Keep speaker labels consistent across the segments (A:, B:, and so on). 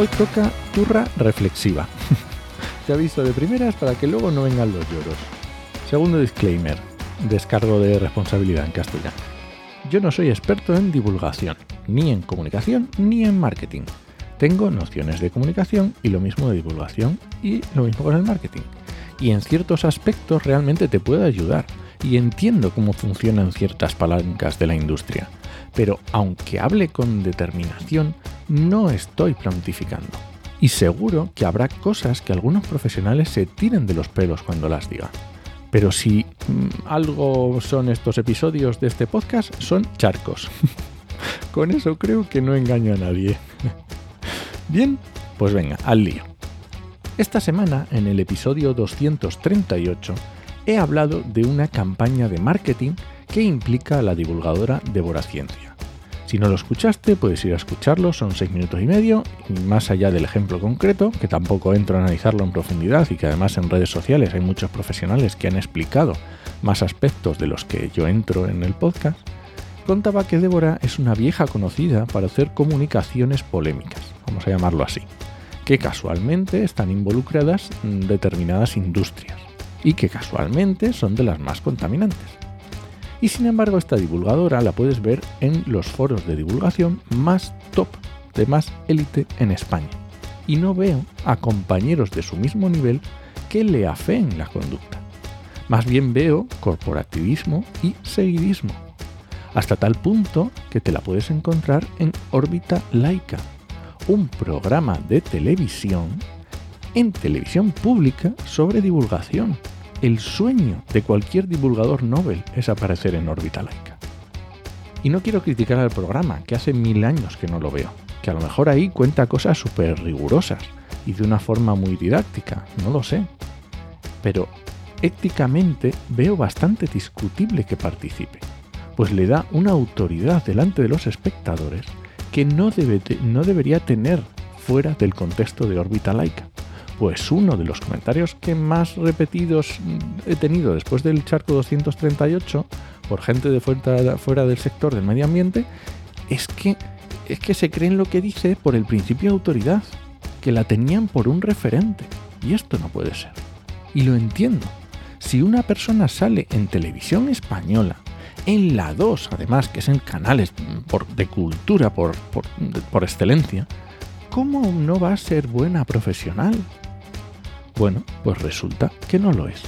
A: Hoy toca turra reflexiva. Te aviso de primeras para que luego no vengan los lloros. Segundo disclaimer, descargo de responsabilidad en castellano. Yo no soy experto en divulgación, ni en comunicación, ni en marketing. Tengo nociones de comunicación y lo mismo de divulgación y lo mismo con el marketing. Y en ciertos aspectos realmente te puedo ayudar y entiendo cómo funcionan ciertas palancas de la industria. Pero aunque hable con determinación, no estoy plantificando. Y seguro que habrá cosas que algunos profesionales se tiren de los pelos cuando las diga. Pero si mm, algo son estos episodios de este podcast, son charcos. Con eso creo que no engaño a nadie. Bien, pues venga, al lío. Esta semana, en el episodio 238, he hablado de una campaña de marketing que implica a la divulgadora Devora Ciencia. Si no lo escuchaste, puedes ir a escucharlo, son seis minutos y medio, y más allá del ejemplo concreto, que tampoco entro a analizarlo en profundidad y que además en redes sociales hay muchos profesionales que han explicado más aspectos de los que yo entro en el podcast, contaba que Débora es una vieja conocida para hacer comunicaciones polémicas, vamos a llamarlo así, que casualmente están involucradas en determinadas industrias y que casualmente son de las más contaminantes. Y sin embargo esta divulgadora la puedes ver en los foros de divulgación más top, de más élite en España. Y no veo a compañeros de su mismo nivel que le afeen la conducta. Más bien veo corporativismo y seguidismo. Hasta tal punto que te la puedes encontrar en órbita laica, un programa de televisión en televisión pública sobre divulgación el sueño de cualquier divulgador Nobel es aparecer en órbita laica. Y no quiero criticar al programa, que hace mil años que no lo veo, que a lo mejor ahí cuenta cosas súper rigurosas y de una forma muy didáctica, no lo sé. Pero éticamente veo bastante discutible que participe, pues le da una autoridad delante de los espectadores que no, debe, no debería tener fuera del contexto de órbita laica. Pues uno de los comentarios que más repetidos he tenido después del charco 238 por gente de fuera, del sector del medio ambiente es que, es que se creen lo que dice por el principio de autoridad, que la tenían por un referente. Y esto no puede ser. Y lo entiendo. Si una persona sale en televisión española, en la 2 además, que es en canales de cultura por, por excelencia, ¿cómo no va a ser buena profesional? Bueno, pues resulta que no lo es.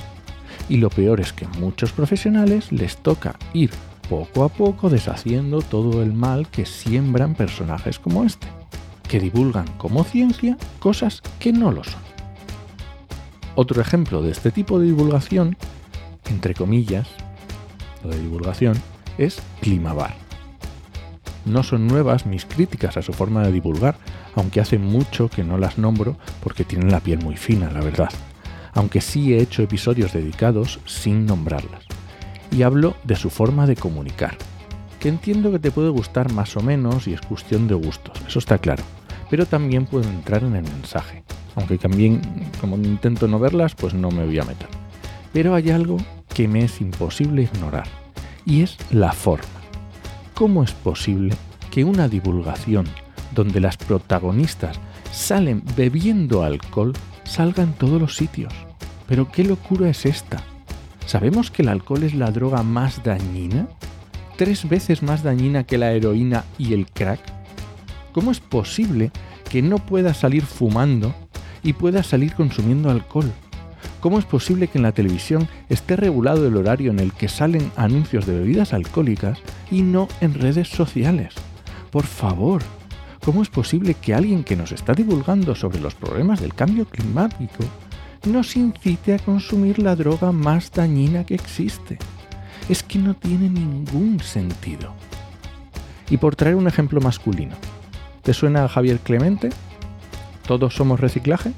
A: Y lo peor es que muchos profesionales les toca ir poco a poco deshaciendo todo el mal que siembran personajes como este, que divulgan como ciencia cosas que no lo son. Otro ejemplo de este tipo de divulgación, entre comillas, de divulgación, es Climabar. No son nuevas mis críticas a su forma de divulgar, aunque hace mucho que no las nombro porque tienen la piel muy fina, la verdad. Aunque sí he hecho episodios dedicados sin nombrarlas. Y hablo de su forma de comunicar, que entiendo que te puede gustar más o menos y es cuestión de gustos, eso está claro. Pero también puedo entrar en el mensaje, aunque también, como intento no verlas, pues no me voy a meter. Pero hay algo que me es imposible ignorar, y es la forma. ¿Cómo es posible que una divulgación donde las protagonistas salen bebiendo alcohol salga en todos los sitios? Pero qué locura es esta. ¿Sabemos que el alcohol es la droga más dañina? ¿Tres veces más dañina que la heroína y el crack? ¿Cómo es posible que no pueda salir fumando y pueda salir consumiendo alcohol? ¿Cómo es posible que en la televisión esté regulado el horario en el que salen anuncios de bebidas alcohólicas y no en redes sociales? Por favor, ¿cómo es posible que alguien que nos está divulgando sobre los problemas del cambio climático nos incite a consumir la droga más dañina que existe? Es que no tiene ningún sentido. Y por traer un ejemplo masculino, ¿te suena a Javier Clemente? ¿Todos somos reciclaje?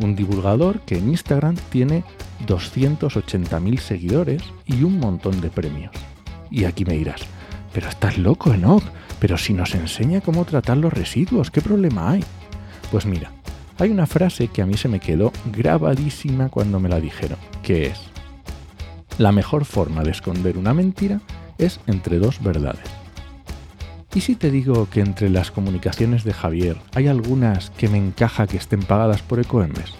A: Un divulgador que en Instagram tiene 280.000 seguidores y un montón de premios. Y aquí me dirás, pero estás loco, Enoch, pero si nos enseña cómo tratar los residuos, ¿qué problema hay? Pues mira, hay una frase que a mí se me quedó grabadísima cuando me la dijeron, que es, la mejor forma de esconder una mentira es entre dos verdades. ¿Y si te digo que entre las comunicaciones de Javier hay algunas que me encaja que estén pagadas por Ecoembes?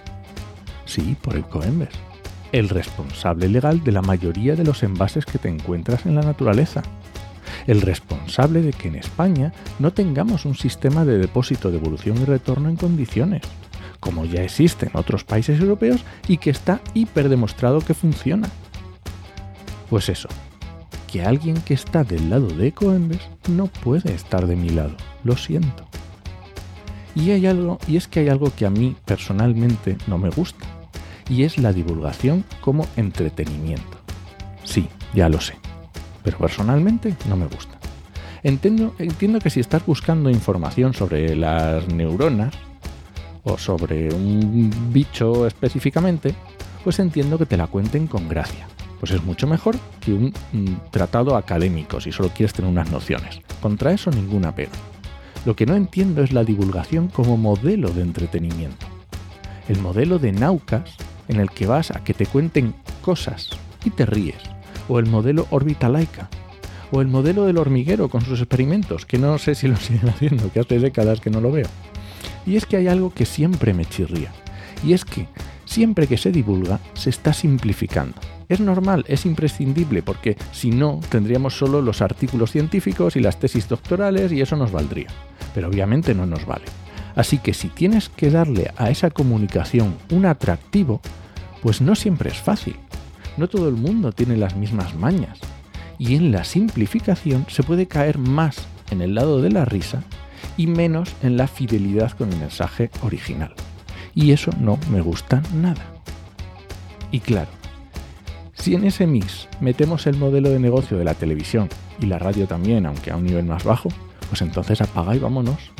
A: Sí, por Ecoembes, el responsable legal de la mayoría de los envases que te encuentras en la naturaleza. El responsable de que en España no tengamos un sistema de depósito, devolución y retorno en condiciones, como ya existe en otros países europeos y que está hiper demostrado que funciona. Pues eso, que alguien que está del lado de Ecoembes no puede estar de mi lado. Lo siento. Y hay algo, y es que hay algo que a mí personalmente no me gusta, y es la divulgación como entretenimiento. Sí, ya lo sé, pero personalmente no me gusta. Entiendo, entiendo que si estás buscando información sobre las neuronas o sobre un bicho específicamente, pues entiendo que te la cuenten con gracia pues es mucho mejor que un, tratado académico si solo quieres tener unas nociones. Contra eso ninguna pega. Lo que no entiendo es la divulgación como modelo de entretenimiento. El modelo de Naucas, en el que vas a que te cuenten cosas y te ríes. O el modelo Laica. O el modelo del hormiguero con sus experimentos, que no sé si lo siguen haciendo, que hace décadas que no lo veo. Y es que hay algo que siempre me chirría. Y es que siempre que se divulga se está simplificando. Es normal, es imprescindible, porque si no, tendríamos solo los artículos científicos y las tesis doctorales y eso nos valdría. Pero obviamente no nos vale. Así que si tienes que darle a esa comunicación un atractivo, pues no siempre es fácil. No todo el mundo tiene las mismas mañas. Y en la simplificación se puede caer más en el lado de la risa y menos en la fidelidad con el mensaje original. Y eso no me gusta nada. Y claro, si en ese mix metemos el modelo de negocio de la televisión y la radio también, aunque a un nivel más bajo, pues entonces apaga y vámonos.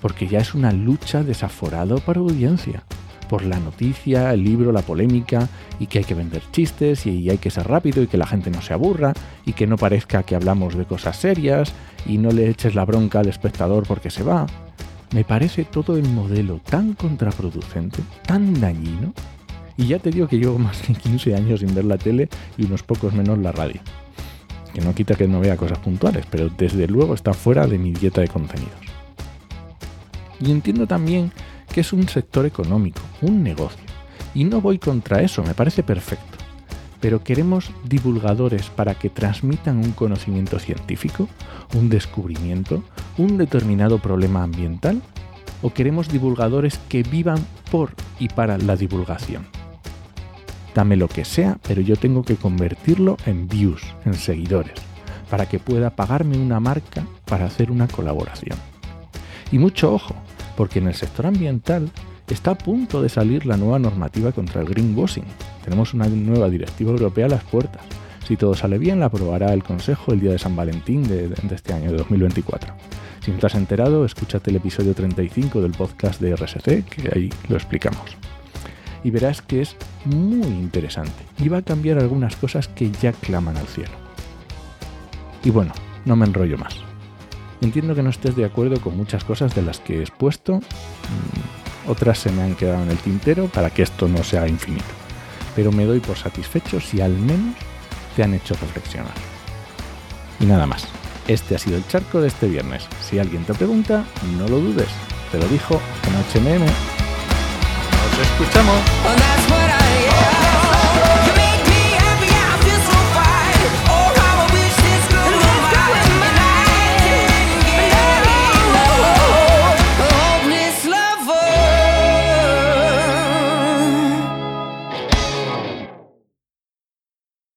A: Porque ya es una lucha desaforado para audiencia. Por la noticia, el libro, la polémica, y que hay que vender chistes, y hay que ser rápido, y que la gente no se aburra, y que no parezca que hablamos de cosas serias, y no le eches la bronca al espectador porque se va. Me parece todo el modelo tan contraproducente, tan dañino, y ya te digo que llevo más de 15 años sin ver la tele y unos pocos menos la radio. Que no quita que no vea cosas puntuales, pero desde luego está fuera de mi dieta de contenidos. Y entiendo también es un sector económico, un negocio. Y no voy contra eso, me parece perfecto. Pero queremos divulgadores para que transmitan un conocimiento científico, un descubrimiento, un determinado problema ambiental, o queremos divulgadores que vivan por y para la divulgación. Dame lo que sea, pero yo tengo que convertirlo en views, en seguidores, para que pueda pagarme una marca para hacer una colaboración. Y mucho ojo, porque en el sector ambiental está a punto de salir la nueva normativa contra el greenwashing. Tenemos una nueva directiva europea a las puertas. Si todo sale bien, la aprobará el Consejo el día de San Valentín de, este año, de 2024. Si no te has enterado, escúchate el episodio 35 del podcast de RSC, que ahí lo explicamos y verás que es muy interesante y va a cambiar algunas cosas que ya claman al cielo. Y bueno, no me enrollo más. Entiendo que no estés de acuerdo con muchas cosas de las que he expuesto, mm, otras se me han quedado en el tintero para que esto no sea infinito, pero me doy por satisfecho si al menos te han hecho reflexionar. Y nada más, este ha sido el charco de este viernes. Si alguien te pregunta, no lo dudes, te lo dijo en HMM escuchamos.